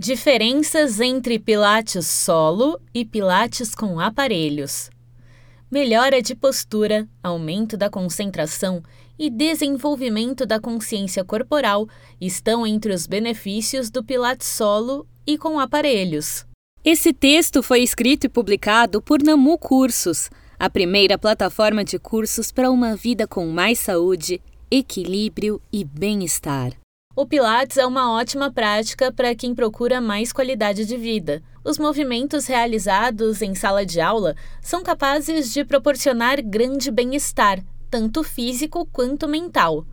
Diferenças entre Pilates solo e Pilates com aparelhos. Melhora de postura, aumento da concentração e desenvolvimento da consciência corporal estão entre os benefícios do Pilates solo e com aparelhos. Esse texto foi escrito e publicado por Namu Cursos, a primeira plataforma de cursos para uma vida com mais saúde, equilíbrio e bem-estar. O Pilates é uma ótima prática para quem procura mais qualidade de vida. Os movimentos realizados em sala de aula são capazes de proporcionar grande bem-estar, tanto físico quanto mental.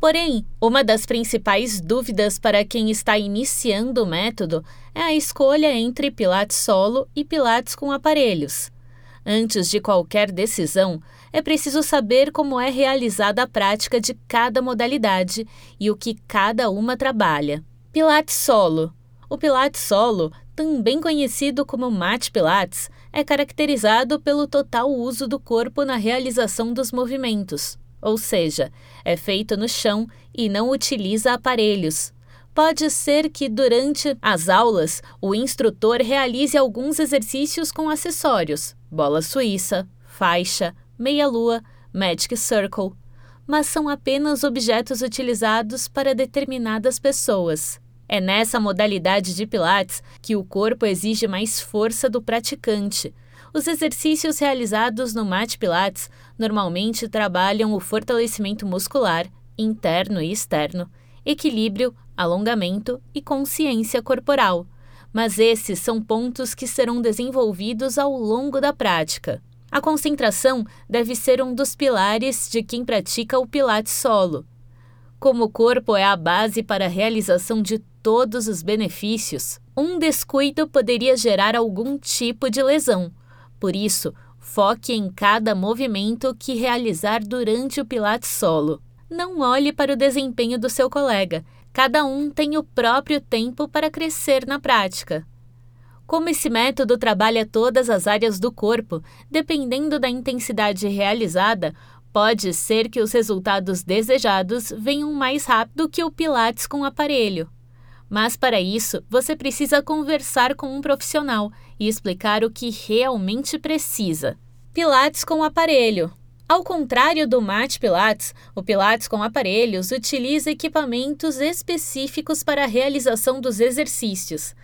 Porém, uma das principais dúvidas para quem está iniciando o método é a escolha entre Pilates solo e Pilates com aparelhos. Antes de qualquer decisão, é preciso saber como é realizada a prática de cada modalidade e o que cada uma trabalha. Pilates solo. O Pilates solo, também conhecido como Mat Pilates, é caracterizado pelo total uso do corpo na realização dos movimentos, ou seja, é feito no chão e não utiliza aparelhos. Pode ser que durante as aulas o instrutor realize alguns exercícios com acessórios, bola suíça, faixa, meia-lua, Magic Circle, mas são apenas objetos utilizados para determinadas pessoas. É nessa modalidade de Pilates que o corpo exige mais força do praticante. Os exercícios realizados no Mat Pilates normalmente trabalham o fortalecimento muscular, interno e externo, equilíbrio, alongamento e consciência corporal. Mas esses são pontos que serão desenvolvidos ao longo da prática. A concentração deve ser um dos pilares de quem pratica o Pilates solo. Como o corpo é a base para a realização de todos os benefícios, um descuido poderia gerar algum tipo de lesão. Por isso, foque em cada movimento que realizar durante o Pilates solo. Não olhe para o desempenho do seu colega. Cada um tem o próprio tempo para crescer na prática. Como esse método trabalha todas as áreas do corpo, dependendo da intensidade realizada, pode ser que os resultados desejados venham mais rápido que o Pilates com aparelho. Mas para isso, você precisa conversar com um profissional e explicar o que realmente precisa. Pilates com aparelho. Ao contrário do Mat Pilates, o Pilates com aparelhos utiliza equipamentos específicos para a realização dos exercícios.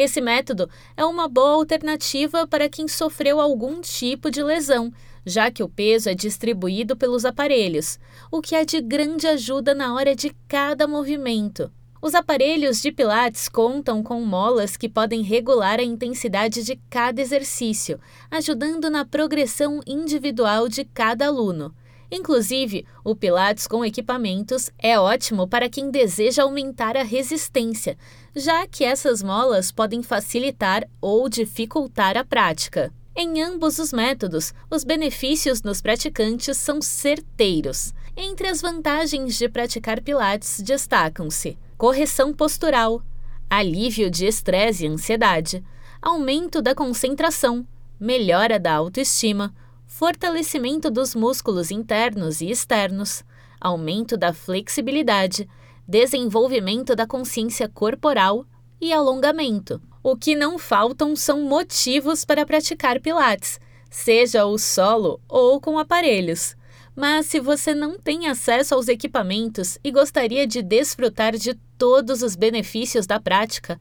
Esse método é uma boa alternativa para quem sofreu algum tipo de lesão, já que o peso é distribuído pelos aparelhos, o que é de grande ajuda na hora de cada movimento. Os aparelhos de Pilates contam com molas que podem regular a intensidade de cada exercício, ajudando na progressão individual de cada aluno. Inclusive, o Pilates com equipamentos é ótimo para quem deseja aumentar a resistência, já que essas molas podem facilitar ou dificultar a prática. Em ambos os métodos, os benefícios nos praticantes são certeiros. Entre as vantagens de praticar Pilates destacam-se correção postural, alívio de estresse e ansiedade, aumento da concentração, melhora da autoestima, fortalecimento dos músculos internos e externos, aumento da flexibilidade, desenvolvimento da consciência corporal e alongamento. O que não faltam são motivos para praticar Pilates, seja o solo ou com aparelhos. Mas se você não tem acesso aos equipamentos e gostaria de desfrutar de todos os benefícios da prática,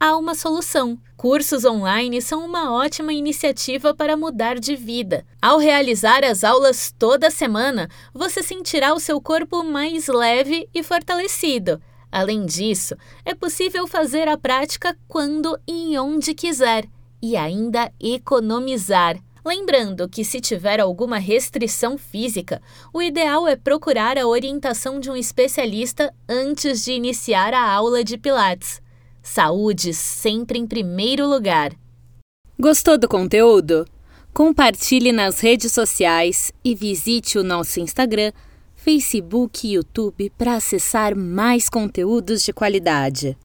há uma solução. Cursos online são uma ótima iniciativa para mudar de vida. Ao realizar as aulas toda semana, você sentirá o seu corpo mais leve e fortalecido. Além disso, é possível fazer a prática quando e onde quiser e ainda economizar. Lembrando que, se tiver alguma restrição física, o ideal é procurar a orientação de um especialista antes de iniciar a aula de Pilates. Saúde sempre em primeiro lugar. Gostou do conteúdo? Compartilhe nas redes sociais e visite o nosso Instagram, Facebook e YouTube para acessar mais conteúdos de qualidade.